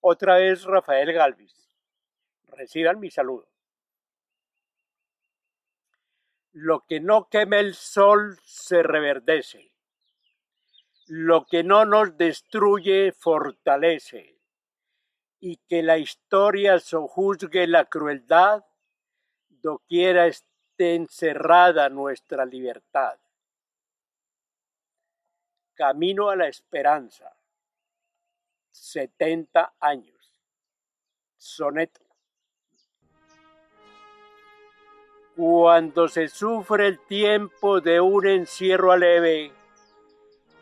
Otra vez Rafael Galvis. Reciban mi saludo. Lo que no queme el sol se reverdece. Lo que no nos destruye fortalece. Y que la historia sojuzgue la crueldad, doquiera esté encerrada nuestra libertad. Camino a la esperanza. 70 años. Soneto. Cuando se sufre el tiempo de un encierro aleve,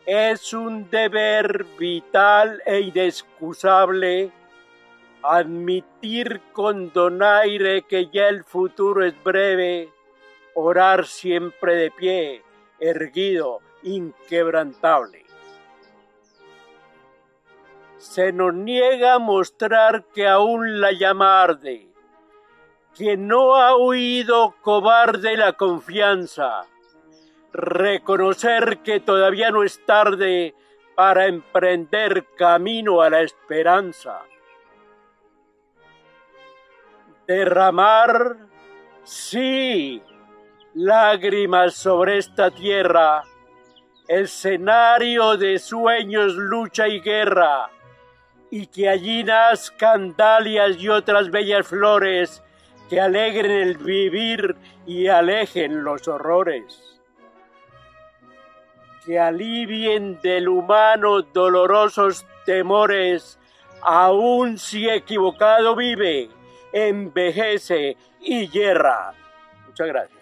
es un deber vital e inexcusable admitir con donaire que ya el futuro es breve, orar siempre de pie, erguido, inquebrantable. Se nos niega mostrar que aún la llama arde, que no ha huido cobarde la confianza, reconocer que todavía no es tarde para emprender camino a la esperanza. Derramar, sí, lágrimas sobre esta tierra, escenario de sueños, lucha y guerra, y que allí nazcan dalias y otras bellas flores que alegren el vivir y alejen los horrores. Que alivien del humano dolorosos temores, aun si equivocado vive, envejece y yerra. Muchas gracias.